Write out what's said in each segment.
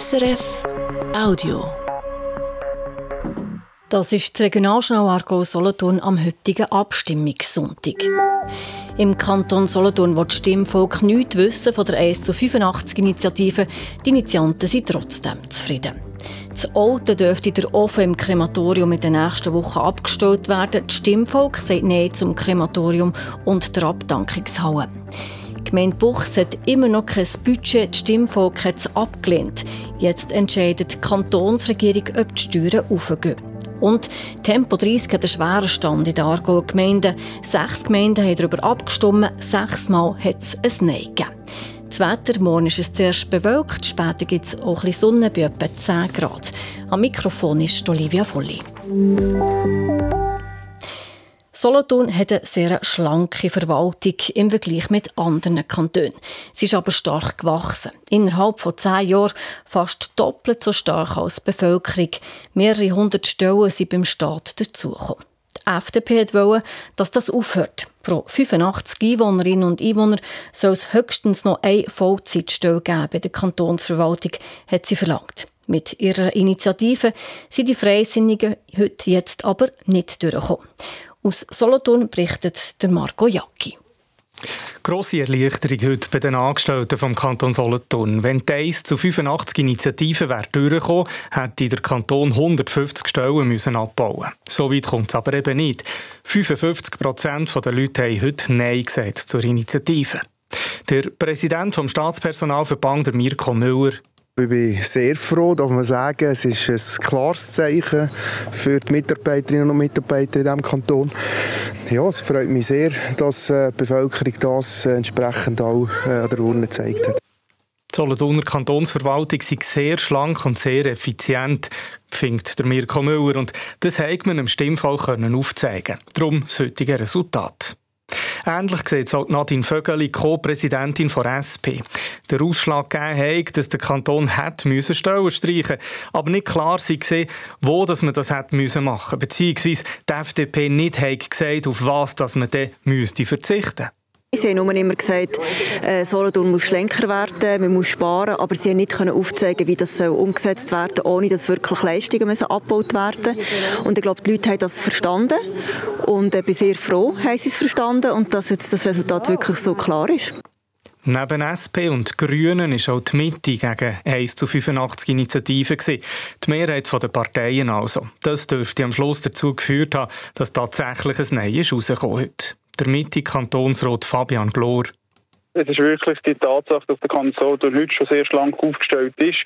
SRF Audio. Das ist die Regionalschnau Argo Solothurn am heutigen Abstimmungssonntag. Im Kanton Solothurn will das Stimmvolk nichts wissen von der 1 zu 85 Initiative. Die Initianten sind trotzdem zufrieden. Das Auto dürfte der Ofen im Krematorium in den nächsten Wochen abgestellt werden. Das Stimmvolk sagt Nein zum Krematorium und der Abdankungshalle. Die Gemeinde Buchs hat immer noch kein Budget, das Stimmvolk hat es abgelehnt. Jetzt entscheidet die Kantonsregierung, ob die Steuern aufgehen. Und Tempo 30 hat einen schweren Stand in den Aargauer Gemeinden. Sechs Gemeinden haben darüber abgestimmt, sechsmal hat es ein Nein gegeben. Das Wetter, morgen ist es zuerst bewölkt, später gibt es auch ein Sonne bei etwa 10 Grad. Am Mikrofon ist Olivia Volli. Solothurn hat eine sehr schlanke Verwaltung im Vergleich mit anderen Kantonen. Sie ist aber stark gewachsen. Innerhalb von zehn Jahren fast doppelt so stark als die Bevölkerung. Mehrere hundert Stellen sind beim Staat dazugekommen. Die FDP wollte, dass das aufhört. Pro 85 Einwohnerinnen und Einwohner soll es höchstens noch eine Vollzeitstelle geben bei der Kantonsverwaltung, hat sie verlangt. Mit ihrer Initiative sind die Freisinnigen heute jetzt aber nicht durchgekommen. Aus Solothurn berichtet Marco Jacki. Grosse Erleichterung heute bei den Angestellten vom Kanton Solothurn. Wenn die 1 zu 85 Initiativen wäre durchgekommen, hätte der Kanton 150 Stellen müssen abbauen So weit kommt es aber eben nicht. 55 Prozent der Leute haben heute Nein gesagt zur Initiative. Der Präsident vom Staatspersonalverband, Mirko Müller, ich bin sehr froh, dass man sagen, es ist ein klares Zeichen für die Mitarbeiterinnen und Mitarbeiter in diesem Kanton. Ja, es freut mich sehr, dass äh, die Bevölkerung das entsprechend auch äh, an der Urne gezeigt hat. Die Solothurner Kantonsverwaltung ist sehr schlank und sehr effizient, findet der Mirko Müller. Und das hat man im Stimmfall aufzeigen Darum heutige Resultat. Ähnlich sieht es auch Nadine Vögeli, Co-Präsidentin von SP. Der Ausschlag gegeben hat, dass der Kanton hätte müssen Stellen streichen aber nicht klar sei, wo dass man das hätte müssen machen. Beziehungsweise die FDP nicht hat gesagt, auf was dass man dann müsste verzichten Sie haben nur immer gesagt, äh, Solothurn muss schlanker werden, man muss sparen, aber sie haben nicht können aufzeigen, wie das soll umgesetzt werden ohne dass wirklich Leistungen müssen abgebaut werden Und ich glaube, die Leute haben das verstanden und ich äh, bin sehr froh, haben sie es verstanden und dass jetzt das Resultat wirklich so klar ist. Neben SP und Grünen war auch die Mitte gegen 1 zu 85 Initiativen. Die Mehrheit der Parteien also. Das dürfte am Schluss dazu geführt haben, dass tatsächlich ein Nein ist rausgekommen ist der Mitte-Kantonsrat Fabian Glor. Es ist wirklich die Tatsache, dass der Kanton heute schon sehr schlank aufgestellt ist.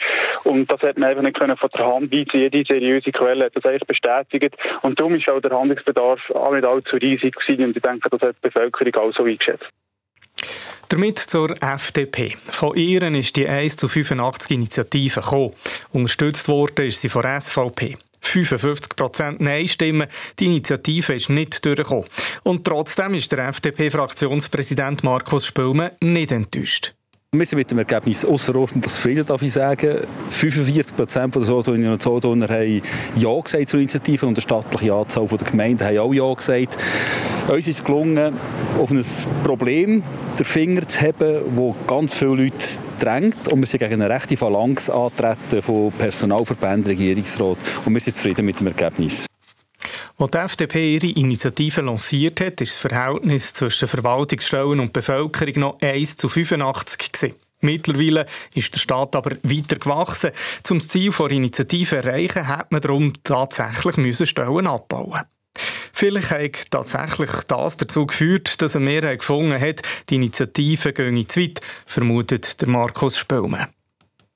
Und das hat man einfach nicht können von der Hand weisen. Jede seriöse Quelle hat das eigentlich bestätigt. Und darum ist auch der Handlungsbedarf auch nicht allzu riesig gewesen. Und ich denke, das hat die Bevölkerung auch so eingeschätzt. Damit zur FDP. Von ihren ist die 1 zu 85 Initiative gekommen. Unterstützt worden ist sie von SVP. 55% Nein-Stimmen. Die Initiative ist nicht durchgekommen. Und trotzdem ist der FDP-Fraktionspräsident Markus Spülmann nicht enttäuscht. Wir sind mit dem Ergebnis außerordentlich zufrieden, darf ich sagen. 45 Prozent der Solothurnerinnen und Solothurner haben Ja gesagt zur Initiative und eine stattliche Anzahl der Gemeinden haben auch Ja gesagt. Uns ist es gelungen, auf ein Problem den Finger zu heben, wo ganz viele Leute drängt. Und wir sind gegen eine rechte Phalanx antreten von Personalverbänden, Regierungsrat. Und wir sind zufrieden mit dem Ergebnis. Als die FDP ihre Initiative lanciert hat, ist das Verhältnis zwischen Verwaltungsstellen und Bevölkerung noch 1 zu 85 gewesen. Mittlerweile ist der Staat aber weiter gewachsen. Zum Ziel der Initiative erreichen, hat man darum tatsächlich Stellen abbauen Vielleicht hat tatsächlich das dazu geführt, dass eine Mehrheit gefunden hat, die Initiative gehe zu weit, vermutet der Markus Spöllmann.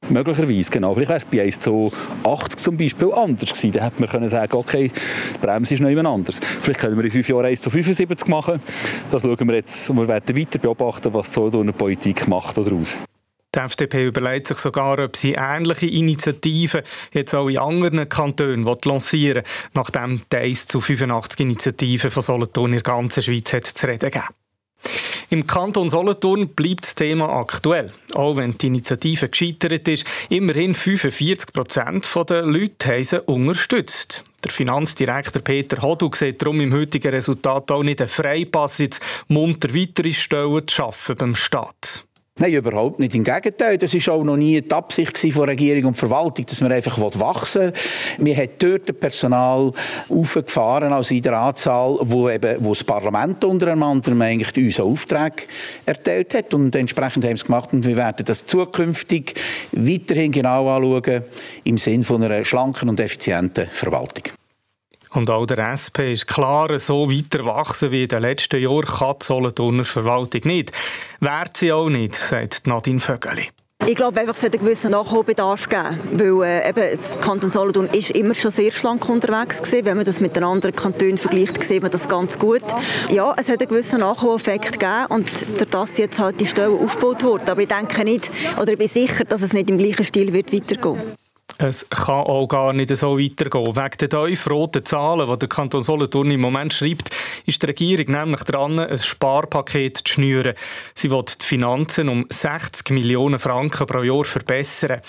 Möglicherweise, genau. Vielleicht wäre es bei 1 zu 80 zum Beispiel anders gewesen. Dann hätte man können sagen, okay, die Bremse ist noch jemand anders. Vielleicht können wir in fünf Jahren 1 zu 75 machen. Das schauen wir jetzt und wir werden weiter beobachten, was eine Politik macht daraus. Die FDP überlegt sich sogar, ob sie ähnliche Initiativen jetzt auch in anderen Kantonen lancieren will, nachdem die 1 zu 85 Initiativen von Solothurn in der ganzen Schweiz hat zu reden gegeben. Im Kanton Solothurn bleibt das Thema aktuell. Auch wenn die Initiative gescheitert ist, immerhin 45 Prozent der Leute haben sie unterstützt. Der Finanzdirektor Peter Hodu sieht darum im heutigen Resultat auch nicht einen Freipass, jetzt munter weitere Stellen zu schaffen beim Staat. Nein, überhaupt nicht. Im Gegenteil, das war auch noch nie die Absicht von Regierung und Verwaltung, dass man einfach wachsen will. Wir haben dort Personal aufgefahren, also in der Anzahl, wo, eben, wo das Parlament unter anderem eigentlich uns Auftrag erteilt hat. Und entsprechend haben wir es gemacht und wir werden das zukünftig weiterhin genau anschauen, im Sinne einer schlanken und effizienten Verwaltung. Und auch der SP ist klar, so weiter wachsen wie in den letzten Jahren kann die Solothurner Verwaltung nicht. Wert sie auch nicht, sagt Nadine Vögeli. Ich glaube einfach, es hat einen gewissen Nachholbedarf gegeben, weil äh, eben das Kanton Solothurn ist immer schon sehr schlank unterwegs gewesen. Wenn man das mit den anderen Kantonen vergleicht, sieht man das ganz gut. Ja, es hat einen gewissen Nachholeffekt gegeben und dadurch jetzt halt die Stellen aufgebaut wurden. Aber ich denke nicht, oder ich bin sicher, dass es nicht im gleichen Stil wird weitergehen es kann auch gar nicht so weitergehen. Wegen der tiefroten Zahlen, die der Kanton Solothurn im Moment schreibt, ist die Regierung nämlich dran, ein Sparpaket zu schnüren. Sie will die Finanzen um 60 Millionen Franken pro Jahr verbessern.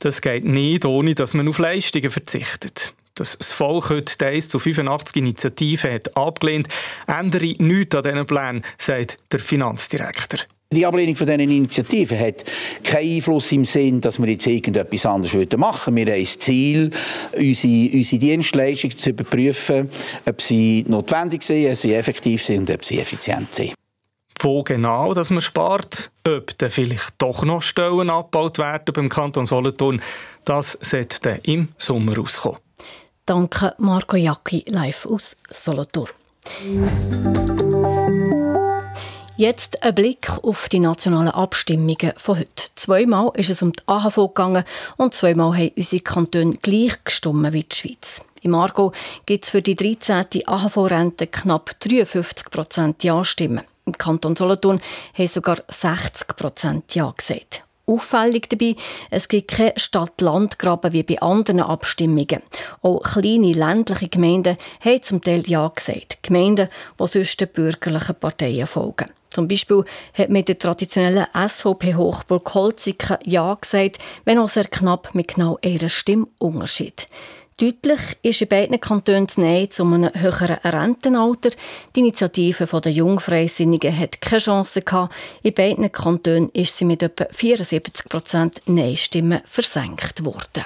Das geht nicht, ohne dass man auf Leistungen verzichtet. Dass das Volk heute die 1 zu 85 Initiative hat abgelehnt, ändere nichts an diesen Plänen, sagt der Finanzdirektor. Die Ablehnung von diesen Initiativen hat keinen Einfluss im Sinn, dass wir jetzt irgendetwas anderes machen würden. Wir haben das Ziel, unsere, unsere Dienstleistungen zu überprüfen, ob sie notwendig sind, ob sie effektiv sind und ob sie effizient sind. Wo genau dass man spart, ob dann vielleicht doch noch Stellen abgebaut werden beim Kanton Solothurn, das sollte im Sommer rauskommen. Danke Marco Jacki live aus Solothurn. Jetzt ein Blick auf die nationalen Abstimmungen von heute. Zweimal ist es um die AHV gegangen und zweimal haben unsere Kantone gleich gestimmt wie die Schweiz. Im Argo gibt es für die 13. AHV-Rente knapp 53 Prozent Ja-Stimmen. Im Kanton Solothurn haben sogar 60 Prozent Ja gesagt. Auffällig dabei, es gibt keine Stadt-Land-Graben wie bei anderen Abstimmungen. Auch kleine ländliche Gemeinden haben zum Teil Ja gesagt. Gemeinden, die sonst den bürgerlichen Parteien folgen. Zum Beispiel hat mit der traditionellen SVP Hochburg Holziken Ja gesagt, wenn auch sehr knapp mit genau einer Stimme Unterschied. Deutlich ist in beiden Kantonen das Nein zu einem höheren Rentenalter. Die Initiative der Jungfreisinnigen hat keine Chance gehabt. In beiden Kantonen ist sie mit etwa 74 Prozent Nein-Stimmen versenkt worden.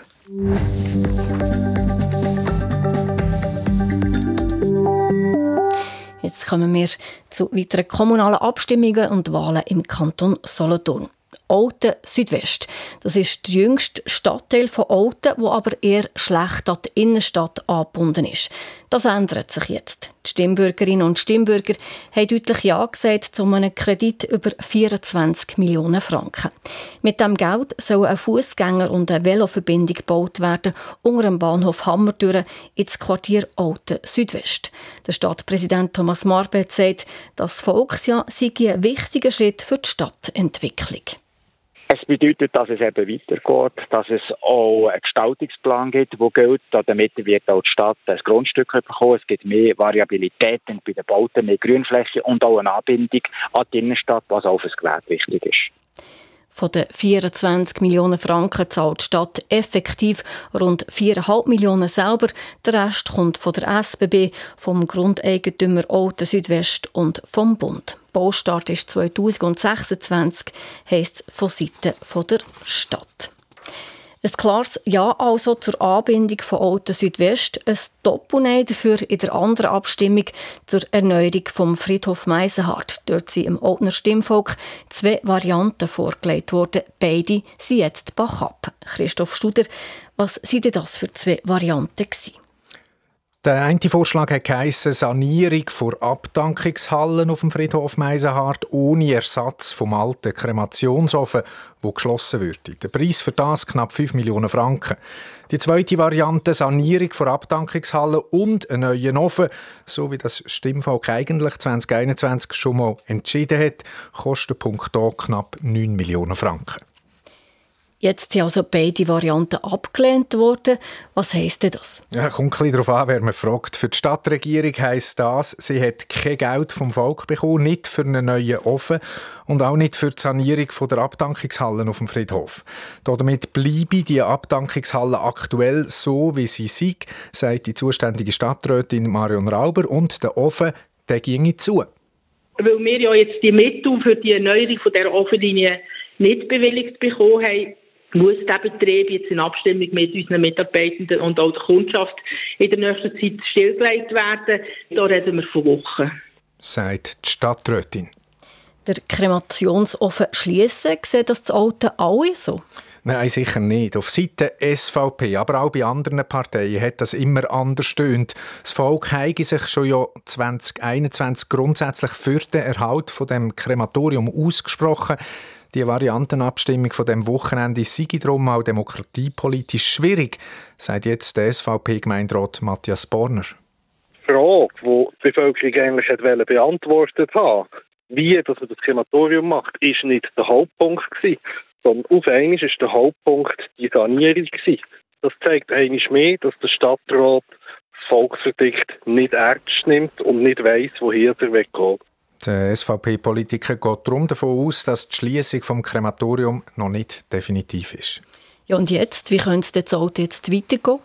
Jetzt kommen wir zu weiteren kommunalen Abstimmungen und Wahlen im Kanton Solothurn. Olten Südwest. Das ist der jüngste Stadtteil von Olten, wo aber eher schlecht an die Innenstadt angebunden ist. Das ändert sich jetzt. Die Stimmbürgerinnen und Stimmbürger haben deutlich Ja gesagt zu einem Kredit über 24 Millionen Franken. Mit dem Geld soll eine Fußgänger- und eine Veloverbindung gebaut werden unter dem Bahnhof Hammertüren ins Quartier Olten Südwest. Der Stadtpräsident Thomas Marbet sagt, das Volksjahr sei ein wichtiger Schritt für die Stadtentwicklung. Bedeutet, dass es eben weitergeht, dass es auch einen Gestaltungsplan gibt, der gilt. Damit wird auch die Stadt ein Grundstück bekommen. Es gibt mehr Variabilität bei den Bauten, mehr Grünfläche und auch eine Anbindung an die Innenstadt, was auch für das Gewerbe wichtig ist. Von den 24 Millionen Franken zahlt die Stadt effektiv rund 4,5 Millionen selber. Der Rest kommt von der SBB, vom Grundeigentümer Alten Südwest und vom Bund. Baustart ist 2026, heisst es von Seiten der Stadt. Ein klares Ja also zur Anbindung von Alten Südwest, ein Doppelnein dafür in der anderen Abstimmung zur Erneuerung vom Friedhof Meisenhardt. Dort sind im Altner Stimmvolk zwei Varianten vorgelegt worden. Beide sind jetzt Bach Christoph Studer, was sind das für zwei Varianten gewesen? Der eine Vorschlag geheissen, Sanierung vor Abdankungshallen auf dem Friedhof Meisenhardt ohne Ersatz vom alten Kremationsofen, wo geschlossen würde. Der Preis für das knapp 5 Millionen Franken. Die zweite Variante Sanierung vor Abdankungshallen und einen neuen Ofen, so wie das Stimmvolk eigentlich 2021 schon mal entschieden hat, kostet Punkt knapp 9 Millionen Franken. Jetzt sind also beide Varianten abgelehnt worden. Was heisst denn das? Ja, kommt ein bisschen darauf an, wer man fragt. Für die Stadtregierung heisst das, sie hat kein Geld vom Volk bekommen, nicht für einen neuen Ofen und auch nicht für die Sanierung der Abdankungshallen auf dem Friedhof. Damit bleibe die Abdankungshalle aktuell so, wie sie sind, sagt die zuständige Stadträtin Marion Rauber und der Ofen, der ginge zu. Weil wir ja jetzt die Mittel für die Erneuerung von der Ofenlinie nicht bewilligt bekommen haben, muss der Betrieb jetzt in Abstimmung mit unseren Mitarbeitenden und auch der Kundschaft in der nächsten Zeit stillgelegt werden. Da reden wir von Wochen. Sagt die Stadträtin. Der Kremationsofen schließen, sehen das die Alten alle so? Nein, sicher nicht. Auf Seite SVP, aber auch bei anderen Parteien hat das immer anders stöhnt. Das Volk habe sich schon ja 2021 grundsätzlich für den Erhalt von dem Krematorium ausgesprochen. Die Variantenabstimmung von dem Wochenende sei darum auch demokratiepolitisch schwierig, sagt jetzt der SVP-Gemeinderat Matthias Borner. Die Frage, die die Bevölkerung eigentlich beantwortet hat, wie dass man das Krematorium macht, ist nicht der Hauptpunkt gewesen, sondern auf einmal ist der Hauptpunkt die Sanierung gewesen. Das zeigt einmal mehr, dass der Stadtrat das Volksverdikt nicht ernst nimmt und nicht weiss, woher er weggeht. Der SVP-Politiker geht darum davon aus, dass die Schließung vom Krematorium noch nicht definitiv ist. Ja, und jetzt? Wie könnte es jetzt weitergehen?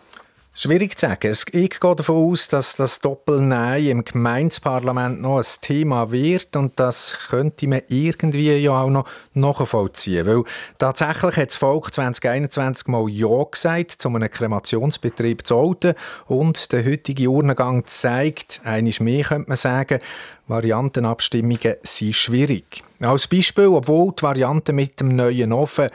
Schwierig zu sagen. Ich gehe davon aus, dass das Doppelnein im Gemeindeparlament noch ein Thema wird und das könnte man irgendwie ja auch noch nachvollziehen. Weil tatsächlich hat das Volk 2021 mal Ja gesagt zu einem Kremationsbetrieb zu Olten und der heutige Urnengang zeigt, eines mehr könnte man sagen, Variantenabstimmungen sind schwierig. Als Beispiel, obwohl die Variante mit dem neuen Ofen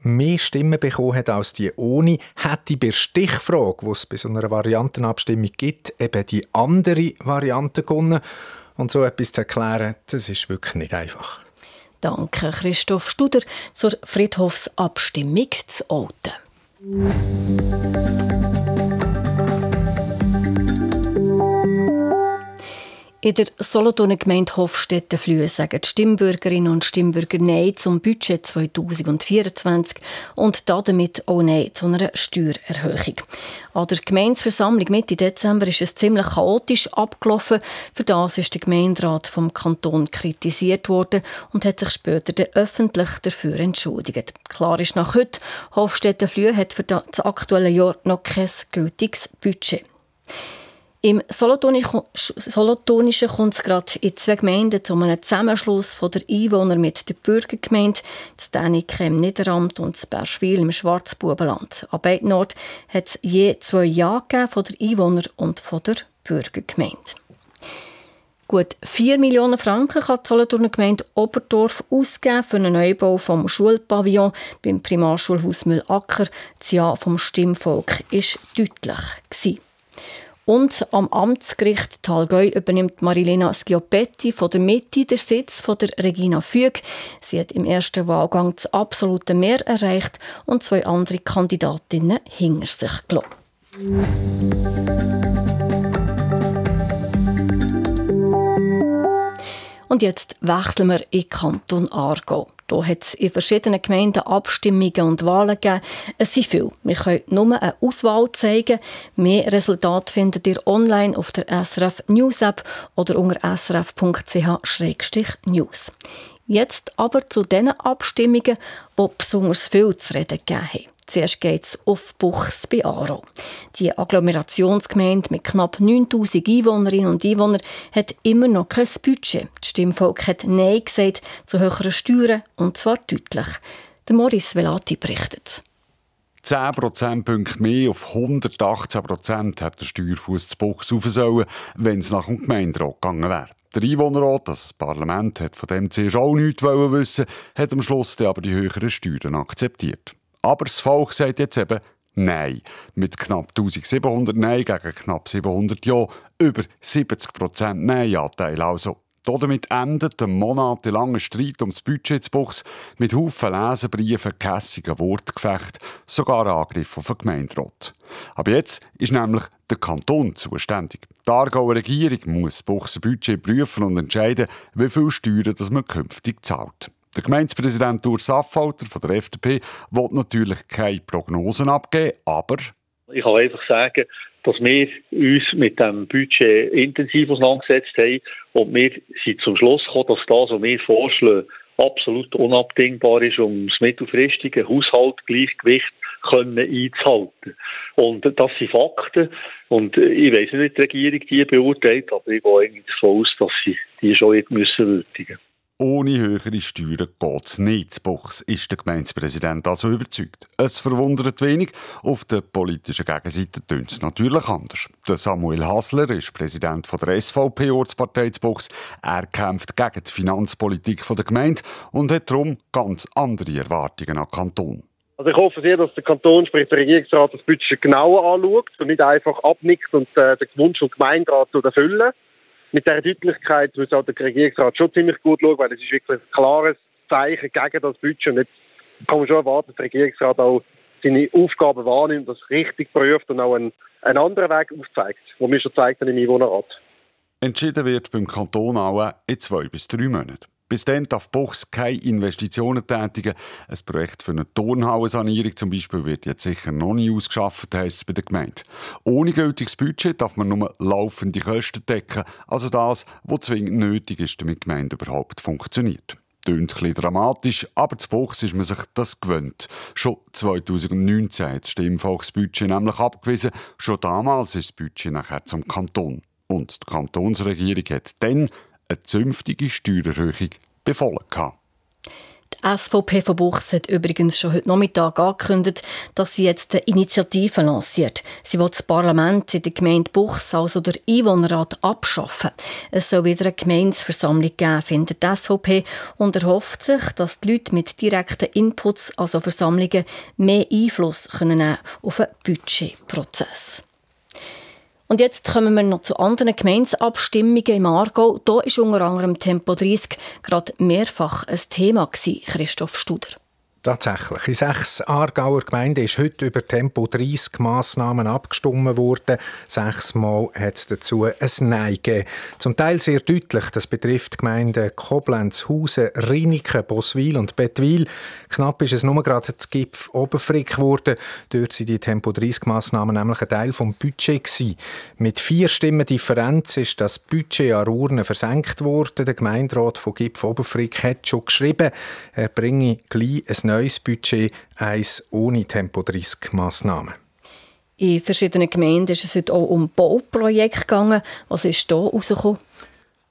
mehr Stimmen bekommen hat als die ohne, hätte bei der Stichfrage, die es bei so einer Variantenabstimmung gibt, eben die andere Variante gewonnen. Und so etwas zu erklären, das ist wirklich nicht einfach. Danke, Christoph Studer, zur Friedhofsabstimmung zu Olten. In der Solothurner Gemeinde Hofstetten-Flühe sagen die Stimmbürgerinnen und Stimmbürger Nein zum Budget 2024 und damit auch Nein zu einer Steuererhöhung. An der Gemeinsversammlung Mitte Dezember ist es ziemlich chaotisch abgelaufen. Für das ist der Gemeinderat vom Kanton kritisiert worden und hat sich später öffentlich dafür entschuldigt. Klar ist nach heute, Hofstetten-Flühe hat für das aktuelle Jahr noch kein gültiges Budget. Im Solothurnischen kommt es gerade in zwei Gemeinden zu einem Zusammenschluss von der Einwohner mit der Bürgergemeinde, das Däniken im Niederamt und das Berschwil im Schwarzbubenland. An beiden Orten hat es je zwei Ja von der Einwohner und von der Bürgergemeinde. Gut 4 Millionen Franken kann die Solothurner Gemeinde Oberdorf ausgeben für einen Neubau vom Schulpavillon beim Primarschulhaus Müllacker. Das Ja vom Stimmvolk war deutlich. Gewesen. Und am Amtsgericht Talgäu übernimmt Marilena Schiopetti von der Mitte den Sitz von der Regina Füg. Sie hat im ersten Wahlgang das absolute Mehr erreicht und zwei andere Kandidatinnen hinter sich gelassen. Und jetzt wechseln wir in Kanton Aargau. Hier hat es in verschiedenen Gemeinden Abstimmungen und Wahlen gegeben. Es sind viele. Wir können nur eine Auswahl zeigen. Mehr Resultate findet ihr online auf der SRF News App oder unter srf.ch-news. Jetzt aber zu den Abstimmungen, die besonders viel zu reden gegeben haben. Zuerst geht es auf Buchs bei Aro. Die Agglomerationsgemeinde mit knapp 9000 Einwohnerinnen und Einwohnern hat immer noch kein Budget. Das Stimmvolk hat Nein gesagt zu höheren Steuern und zwar deutlich. Der Morris Velati berichtet. 10 Prozentpunkte mehr auf 118 Prozent hat der Steuerfuß zu Buchs rauf sollen, wenn es nach dem Gemeinderat gegangen wäre. Der Einwohnerrat, das Parlament, hat von dem zuerst auch nichts wissen, hat am Schluss aber die höheren Steuern akzeptiert. Aber das Volk sagt jetzt eben Nein. Mit knapp 1700 Nein gegen knapp 700 Ja, über 70 Prozent Nein-Anteil also. Damit endet ein monatelanger Streit ums Budget Buchs mit Haufen Leserbriefen, kässigen Wortgefecht, sogar Angriff auf den Gemeinderat. Aber jetzt ist nämlich der Kanton zuständig. Die Aargauer Regierung muss Buchs Budget prüfen und entscheiden, wie viel Steuern das man künftig zahlt. Der Gemeindepräsident Urs Affalter von der FDP will natürlich keine Prognosen abgeben, aber... Ich kann einfach sagen, dass wir uns mit dem Budget intensiv auseinandergesetzt haben und wir sind zum Schluss gekommen, dass das, was wir vorschlagen, absolut unabdingbar ist, um das mittelfristige Haushaltgleichgewicht können einzuhalten. Und das sind Fakten. Und ich weiß nicht, wie die Regierung die beurteilt, aber ich gehe eigentlich davon aus, dass sie die schon würdigen müssen ohne höhere Steuern geht es nicht Buchs, ist der Gemeindepräsident also überzeugt. Es verwundert wenig, auf der politischen Gegenseite tönt es natürlich anders. Der Samuel Hasler ist Präsident der SVP-Ortspartei Buchs. Er kämpft gegen die Finanzpolitik der Gemeinde und hat darum ganz andere Erwartungen an den Kanton. Also ich hoffe sehr, dass der Kanton, sprich der Regierungsrat, das Budget genauer anschaut und nicht einfach abnickt und äh, den Wunsch vom Gemeinderat erfüllen. Mit dieser Deutlichkeit muss auch der Regierungsrat schon ziemlich gut schauen, weil es ist wirklich ein klares Zeichen gegen das Budget. Und jetzt kann man schon erwarten, dass der Regierungsrat auch seine Aufgaben wahrnimmt, das richtig prüft und auch einen, einen anderen Weg aufzeigt, wo wir schon gezeigt haben im Einwohnerrat. Entschieden wird beim Kanton auch in zwei bis drei Monaten. Bis dann darf Bochs keine Investitionen tätigen. Ein Projekt für eine Turnhallensanierung zum Beispiel wird jetzt sicher noch nie ausgeschafft, heisst es bei der Gemeinde. Ohne gültiges Budget darf man nur laufende Kosten decken, also das, was zwingend nötig ist, damit die Gemeinde überhaupt funktioniert. Tönt ein dramatisch, aber zu Bochs ist man sich das gewöhnt. Schon 2019 hat das Stimmvolksbudget nämlich abgewiesen. Schon damals ist das Budget nachher zum Kanton. Und die Kantonsregierung hat dann eine zünftige Steuererhöhung befohlen. Die SVP von Buchs hat übrigens schon heute Nachmittag angekündigt, dass sie jetzt eine Initiative lanciert. Sie will das Parlament in der Gemeinde Buchs, also der Einwohnerrat, abschaffen. Es soll wieder eine Gemeinsversammlung geben, findet die SVP, und erhofft sich, dass die Leute mit direkten Inputs, also Versammlungen, mehr Einfluss können auf den Budgetprozess. Und jetzt kommen wir noch zu anderen Gemeinsabstimmungen im Aargau. Da ist unter anderem Tempo 30 gerade mehrfach ein Thema Christoph Studer. Tatsächlich. In sechs Aargauer Gemeinden ist heute über Tempo 30 Massnahmen abgestimmt worden. Sechsmal hat es dazu ein Nein gegeben. Zum Teil sehr deutlich. Das betrifft die Gemeinden Koblenz, Hausen, Riniken, Boswil und Bettwil. Knapp ist es nur gerade zu Gipf Oberfrick geworden. Dort sind die Tempo 30 Massnahmen nämlich ein Teil vom Budget gewesen. Mit vier Stimmen Differenz ist das Budget an Urne versenkt worden. Der Gemeinderat von Gipf Oberfrick hat schon geschrieben, er bringe gleich ein neues Budget, eins ohne Tempo-30-Massnahmen. In verschiedenen Gemeinden ist es heute auch um Bauprojekte gegangen. Was ist da rausgekommen?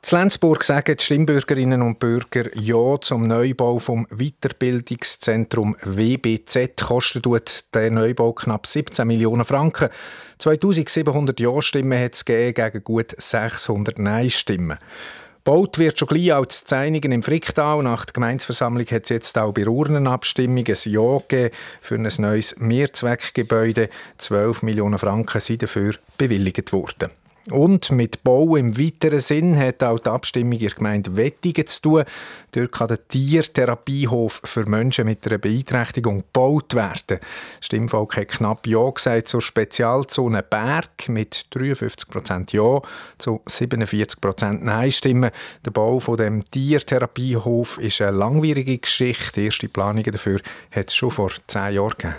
In Lenzburg sagen die Stimmbürgerinnen und Bürger Ja zum Neubau vom Weiterbildungszentrum WBZ. Kostet der Neubau knapp 17 Millionen Franken. 2700 Ja-Stimmen hat es gegen gut 600 Nein-Stimmen. Baut wird schon gleich als Zeinigen im Fricktal. Nach der Gemeinsversammlung hat es jetzt auch bei Urnenabstimmung ein Ja gegeben für ein neues Mehrzweckgebäude. 12 Millionen Franken sind dafür bewilligt worden. Und mit Bau im weiteren Sinn hat auch die Abstimmung in der Gemeinde Wettigen zu tun. Dort kann der Tiertherapiehof für Menschen mit einer Beeinträchtigung gebaut werden. Das Stimmvolk hat knapp Ja gesagt zur Spezialzone Berg mit 53% Ja zu 47% Nein-Stimmen. Der Bau von dem Tiertherapiehof ist eine langwierige Geschichte. Die erste Planungen dafür hat es schon vor zehn Jahren gegeben.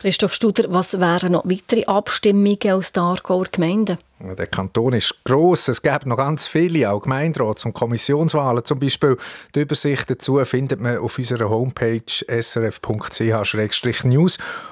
Christoph Studer, was wären noch weitere Abstimmungen aus der Aargauer Gemeinden? Der Kanton ist gross. Es gibt noch ganz viele, auch Gemeinderats- und Kommissionswahlen zum Beispiel. Die Übersicht dazu findet man auf unserer Homepage srf.ch-news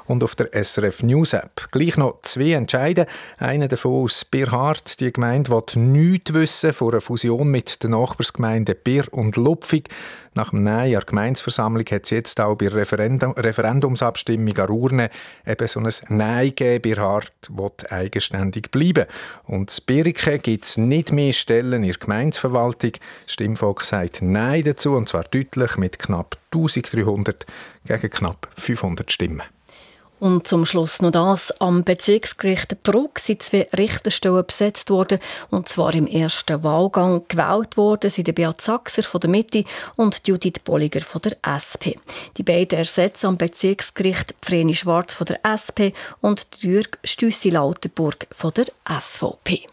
und auf der SRF News App. Gleich noch zwei entscheiden. Einer davon aus Birhardt. Die Gemeinde will nichts wissen von einer Fusion mit den Nachbarsgemeinden Bir und Lupfig. Nach dem Nein an der Gemeinsversammlung hat es jetzt auch bei Referendum Referendumsabstimmung an Urne eben so ein Nein gegeben. Birhardt will eigenständig bleiben. Und in Birken gibt es nicht mehr Stellen in der Gemeindeverwaltung. Stimmvolk sagt Nein dazu, und zwar deutlich mit knapp 1300 gegen knapp 500 Stimmen. Und zum Schluss noch das. Am Bezirksgericht Bruck sind zwei Richterstellen besetzt worden. Und zwar im ersten Wahlgang gewählt worden sind Beat Sachser von der Mitte und Judith Bolliger von der SP. Die beiden ersetzen am Bezirksgericht Vreni Schwarz von der SP und Jürg Stüssi-Lauterburg von der SVP.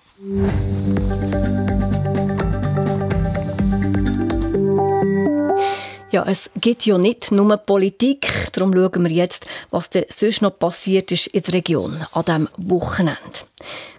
Ja, es gibt ja nicht nur Politik. Darum schauen wir jetzt, was denn sonst noch passiert ist in der Region an diesem Wochenende.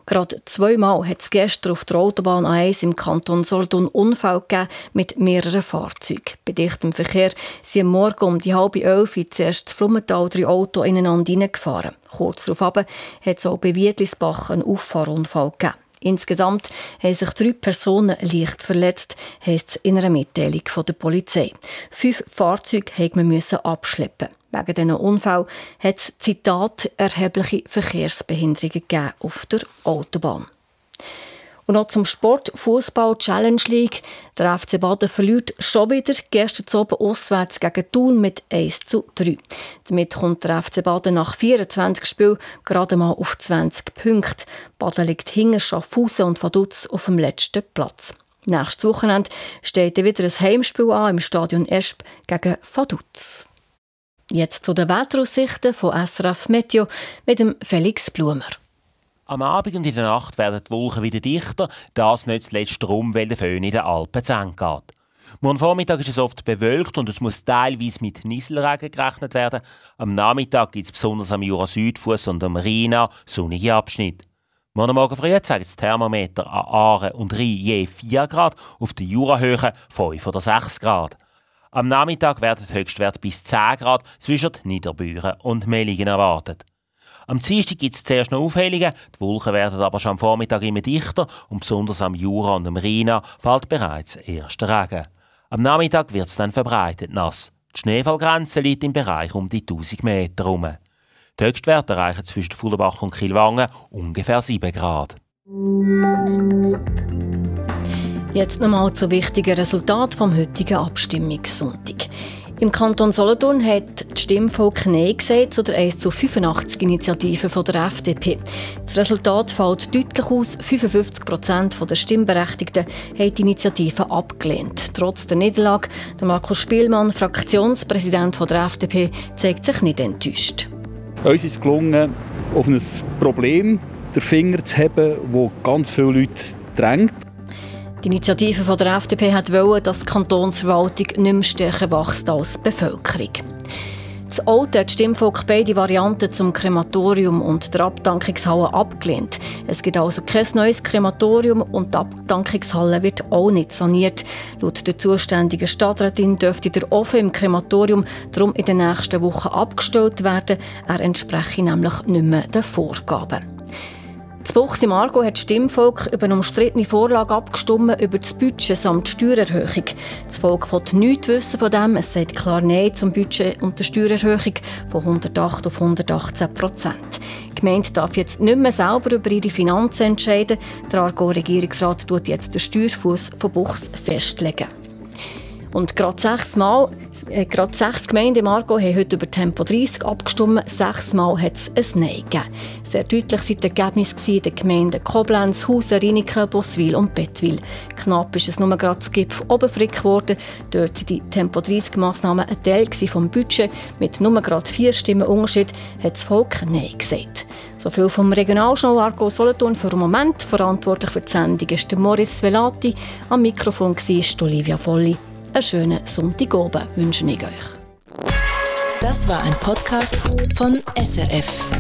Gerade zweimal hat es gestern auf der Autobahn A1 im Kanton Solothurn Unfall gegeben mit mehreren Fahrzeugen. Bei dichtem Verkehr sind am Morgen um die halbe elf zuerst das Flummental drei Autos ineinander hineingefahren. Kurz darauf hat es auch bei Wiedlisbach einen Auffahrunfall gegeben. Insgesamt haben sich drei Personen leicht verletzt, heisst es in einer Mitteilung von der Polizei. Fünf Fahrzeuge mussten man abschleppen. Wegen diesen Unfall hat es, Zitat, erhebliche Verkehrsbehinderungen auf der Autobahn. Und noch zum Sport Fußball Challenge League. Der FC Baden verliert schon wieder gestern Abend auswärts gegen Thun mit 1 zu 3. Damit kommt der FC Baden nach 24 Spielen gerade mal auf 20 Punkte. Baden liegt hinter Schaffhausen und Vaduz auf dem letzten Platz. Nächstes Wochenende steht wieder ein Heimspiel an im Stadion Esp gegen Vaduz. Jetzt zu den Wetteraussichten von SRF Meteo mit dem Felix Blumer. Am Abend und in der Nacht werden die Wolken wieder dichter, das nicht zuletzt darum, weil der Föhn in den Alpen zu Ende geht. Morgen Vormittag ist es oft bewölkt und es muss teilweise mit Nieselregen gerechnet werden. Am Nachmittag gibt es besonders am Jura-Südfuss und am Rheina sonnige Abschnitte. Morgen Morgen früh zeigt das Thermometer an Aare und Rhein je 4 Grad, auf der Jurahöhe 5 oder 6 Grad. Am Nachmittag werden die Höchstwerte bis 10 Grad zwischen Niederbüren und Mellingen erwartet. Am Dienstag gibt es zuerst noch Aufhellungen, die Wolken werden aber schon am Vormittag immer dichter und besonders am Jura und am Rhein fällt bereits erster Regen. Am Nachmittag wird es dann verbreitet nass. Die Schneefallgrenze liegt im Bereich um die 1000 Meter herum. Die Höchstwerte erreichen zwischen Fullerbach und Kilwangen ungefähr 7 Grad. Jetzt nochmal zu wichtigen Resultaten vom heutigen Abstimmungssonntag. Im Kanton Solothurn hat das Stimmvolk Nein gesagt zu der 1 zu 85 Initiative der FDP. Das Resultat fällt deutlich aus. 55 Prozent der Stimmberechtigten haben die Initiative abgelehnt. Trotz der Niederlage, der Markus Spielmann, Fraktionspräsident der FDP, zeigt sich nicht enttäuscht. Uns ist gelungen, auf ein Problem den Finger zu haben, das ganz viele Leute drängt. Die Initiative der FDP hat wollen, dass die Kantonsverwaltung nicht mehr stärker wächst als die Bevölkerung. Das Alte hat Stimmvolk beide Varianten zum Krematorium und der Abdankungshalle abgelehnt. Es gibt also kein neues Krematorium und die Abdankungshalle wird auch nicht saniert. Laut der zuständigen Stadträtin dürfte der Ofen im Krematorium darum in den nächsten Wochen abgestellt werden. Er entspreche nämlich nicht mehr den Vorgaben. Das Buchs im Argo hat Stimmvolk über eine umstrittene Vorlage abgestimmt über das Budget samt Steuererhöhung. Das Volk will nichts wissen von dem. Es sagt klar Nein zum Budget und der Steuererhöhung von 108 auf 118 Prozent. Die Gemeinde darf jetzt nicht mehr selber über ihre Finanzen entscheiden. Der Argo-Regierungsrat tut jetzt den Steuerfuß von Buchs festlegen. Und gerade sechs Mal, äh, gerade sechs Gemeinden im Argo haben heute über Tempo 30 abgestimmt. Sechs Mal hat es ein Nein gegeben. Sehr deutlich sind die Ergebnisse in den Gemeinden Koblenz, Hausen, Riniken, Boswil und Bettwil. Knapp ist es nur gerade das Gipf Oberfrick geworden. Dort sind die Tempo 30 Massnahmen ein Teil vom Budget. Mit nur gerade vier Stimmen Unterschied hat das Volk Nein gesagt. So viel vom Regionalschau Argo Solothurn für den Moment. Verantwortlich für die Sendung ist Morris Velati. Am Mikrofon war Olivia Volli. Einen schönen Sonntagabend wünsche ich euch. Das war ein Podcast von SRF.